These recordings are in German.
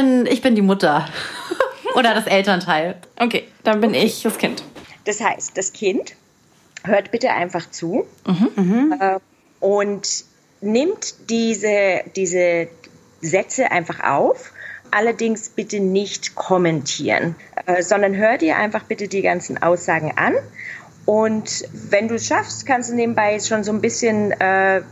bin, ich bin die Mutter. Oder das Elternteil. Okay, dann bin okay. ich das Kind. Das heißt, das Kind hört bitte einfach zu mhm. äh, und nimmt diese, diese Sätze einfach auf. Allerdings bitte nicht kommentieren, äh, sondern hör dir einfach bitte die ganzen Aussagen an. Und wenn du es schaffst, kannst du nebenbei schon so ein bisschen äh,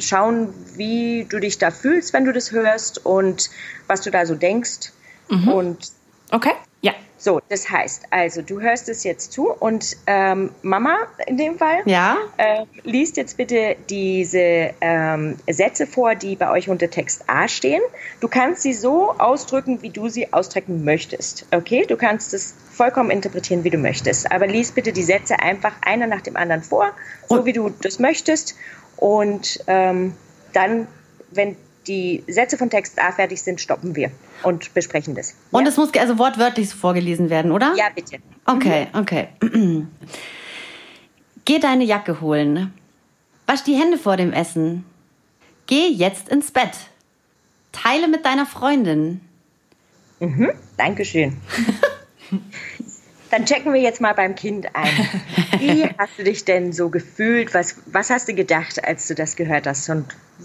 schauen, wie du dich da fühlst, wenn du das hörst und was du da so denkst. Mhm. Und okay, ja. So, das heißt, also du hörst es jetzt zu und ähm, Mama in dem Fall ja? äh, liest jetzt bitte diese ähm, Sätze vor, die bei euch unter Text A stehen. Du kannst sie so ausdrücken, wie du sie ausdrücken möchtest. Okay, du kannst es vollkommen interpretieren, wie du möchtest. Aber lies bitte die Sätze einfach einer nach dem anderen vor, so und wie du das möchtest. Und ähm, dann, wenn die Sätze von Text A fertig sind, stoppen wir und besprechen das. Und ja. es muss also wortwörtlich so vorgelesen werden, oder? Ja, bitte. Okay, mhm. okay. Geh deine Jacke holen. Wasch die Hände vor dem Essen. Geh jetzt ins Bett. Teile mit deiner Freundin. Mhm, Dankeschön. Dann checken wir jetzt mal beim Kind ein. Wie hast du dich denn so gefühlt? Was, was hast du gedacht, als du das gehört hast? Und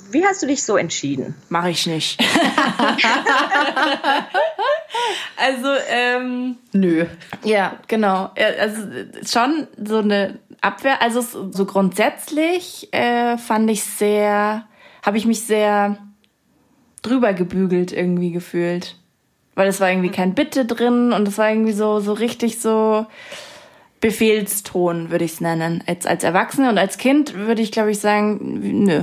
wie hast du dich so entschieden? Mache ich nicht. also, ähm, nö. Ja, genau. Also schon so eine Abwehr. Also so grundsätzlich äh, fand ich sehr, habe ich mich sehr drüber gebügelt irgendwie gefühlt weil es war irgendwie kein Bitte drin und es war irgendwie so, so richtig so Befehlston, würde ich es nennen. Als, als Erwachsene und als Kind würde ich, glaube ich, sagen, nö,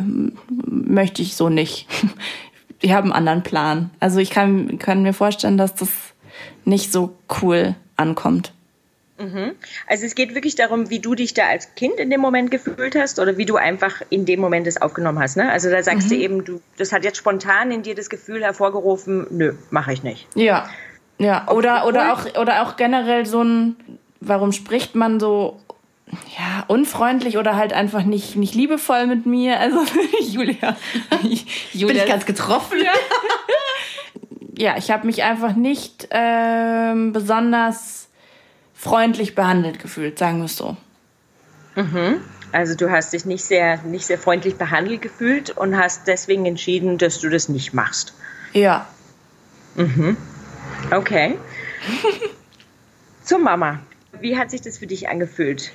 möchte ich so nicht. Ich habe einen anderen Plan. Also ich kann, kann mir vorstellen, dass das nicht so cool ankommt. Mhm. Also es geht wirklich darum, wie du dich da als Kind in dem Moment gefühlt hast oder wie du einfach in dem Moment es aufgenommen hast. Ne? Also da sagst mhm. du eben, du, das hat jetzt spontan in dir das Gefühl hervorgerufen, nö, mache ich nicht. Ja, ja. Oder oder auch oder auch generell so ein, warum spricht man so ja, unfreundlich oder halt einfach nicht, nicht liebevoll mit mir. Also Julia, Julia bin ich ganz getroffen. Ja, ja ich habe mich einfach nicht ähm, besonders freundlich behandelt gefühlt, sagen wir es so. Mhm. Also du hast dich nicht sehr, nicht sehr freundlich behandelt gefühlt und hast deswegen entschieden, dass du das nicht machst. Ja. Mhm. Okay. Zur Mama. Wie hat sich das für dich angefühlt?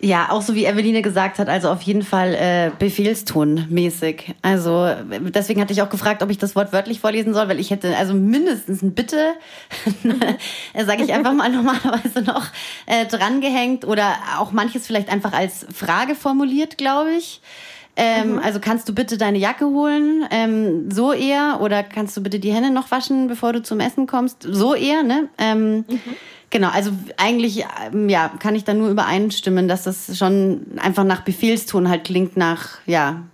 Ja, auch so wie Eveline gesagt hat, also auf jeden Fall äh, Befehlston-mäßig. Also deswegen hatte ich auch gefragt, ob ich das Wort wörtlich vorlesen soll, weil ich hätte also mindestens ein Bitte, sage ich einfach mal normalerweise noch, äh, drangehängt oder auch manches vielleicht einfach als Frage formuliert, glaube ich. Ähm, mhm. Also kannst du bitte deine Jacke holen, ähm, so eher, oder kannst du bitte die Hände noch waschen, bevor du zum Essen kommst, so eher, ne? Ähm, mhm. Genau, also eigentlich ähm, ja, kann ich da nur übereinstimmen, dass das schon einfach nach Befehlston halt klingt, nach, ja,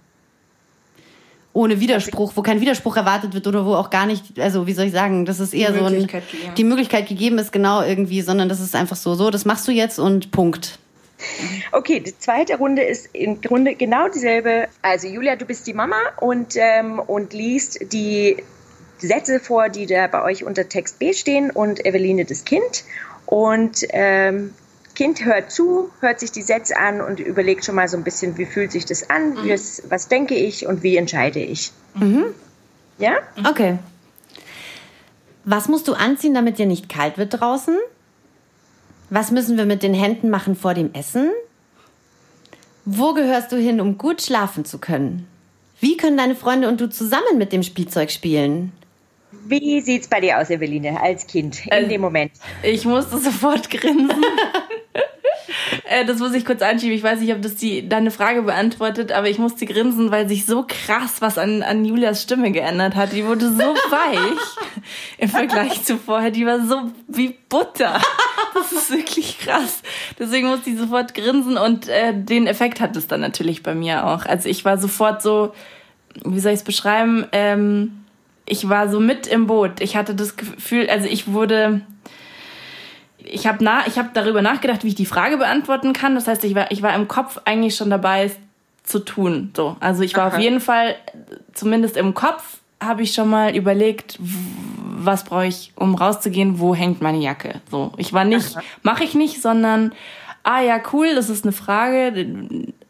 ohne Widerspruch, wo kein Widerspruch erwartet wird oder wo auch gar nicht, also wie soll ich sagen, das ist eher so ein, die Möglichkeit gegeben ist, genau irgendwie, sondern das ist einfach so, so, das machst du jetzt und Punkt. Okay, die zweite Runde ist im Grunde genau dieselbe. Also Julia, du bist die Mama und, ähm, und liest die Sätze vor, die da bei euch unter Text B stehen und Eveline das Kind. Und ähm, Kind hört zu, hört sich die Sätze an und überlegt schon mal so ein bisschen, wie fühlt sich das an, mhm. was, was denke ich und wie entscheide ich. Mhm. Ja? Okay. Was musst du anziehen, damit dir nicht kalt wird draußen? Was müssen wir mit den Händen machen vor dem Essen? Wo gehörst du hin, um gut schlafen zu können? Wie können deine Freunde und du zusammen mit dem Spielzeug spielen? Wie sieht's bei dir aus, Eveline, als Kind in also, dem Moment? Ich musste sofort grinsen. äh, das muss ich kurz anschieben. Ich weiß nicht, ob das die, deine Frage beantwortet, aber ich musste grinsen, weil sich so krass was an, an Julias Stimme geändert hat. Die wurde so weich im Vergleich zu vorher. Die war so wie Butter. Wirklich krass. Deswegen musste ich sofort grinsen und äh, den Effekt hat es dann natürlich bei mir auch. Also ich war sofort so, wie soll ich es beschreiben? Ähm, ich war so mit im Boot. Ich hatte das Gefühl, also ich wurde, ich habe na, ich habe darüber nachgedacht, wie ich die Frage beantworten kann. Das heißt, ich war, ich war im Kopf eigentlich schon dabei, es zu tun. So, also ich war Aha. auf jeden Fall, zumindest im Kopf, habe ich schon mal überlegt, was brauche ich, um rauszugehen, wo hängt meine Jacke. So, ich war nicht, mache ich nicht, sondern ah ja, cool, das ist eine Frage.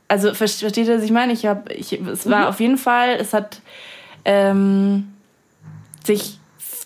Also versteht ihr, was ich meine? Ich habe, ich, es war mhm. auf jeden Fall, es hat ähm, sich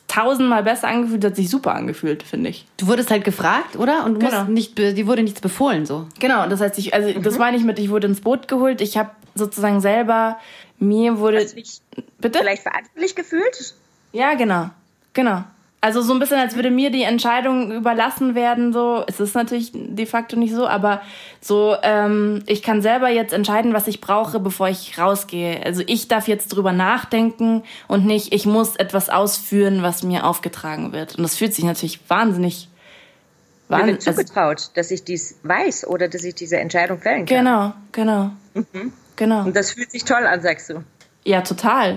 tausendmal besser angefühlt, hat sich super angefühlt, finde ich. Du wurdest halt gefragt, oder? Und du genau. nicht, die wurde nichts befohlen, so. Genau, das heißt, ich, also mhm. das meine ich mit, ich wurde ins Boot geholt. Ich habe sozusagen selber mir wurde. Hast du dich bitte vielleicht verantwortlich gefühlt? Ja, genau, genau. Also so ein bisschen, als würde mir die Entscheidung überlassen werden. So, es ist natürlich de facto nicht so, aber so, ähm, ich kann selber jetzt entscheiden, was ich brauche, bevor ich rausgehe. Also ich darf jetzt drüber nachdenken und nicht, ich muss etwas ausführen, was mir aufgetragen wird. Und das fühlt sich natürlich wahnsinnig. wahnsinnig zugetraut, also, dass ich dies weiß oder dass ich diese Entscheidung fällen kann. Genau, genau, mhm. genau. Und das fühlt sich toll an, sagst du. Ja, total.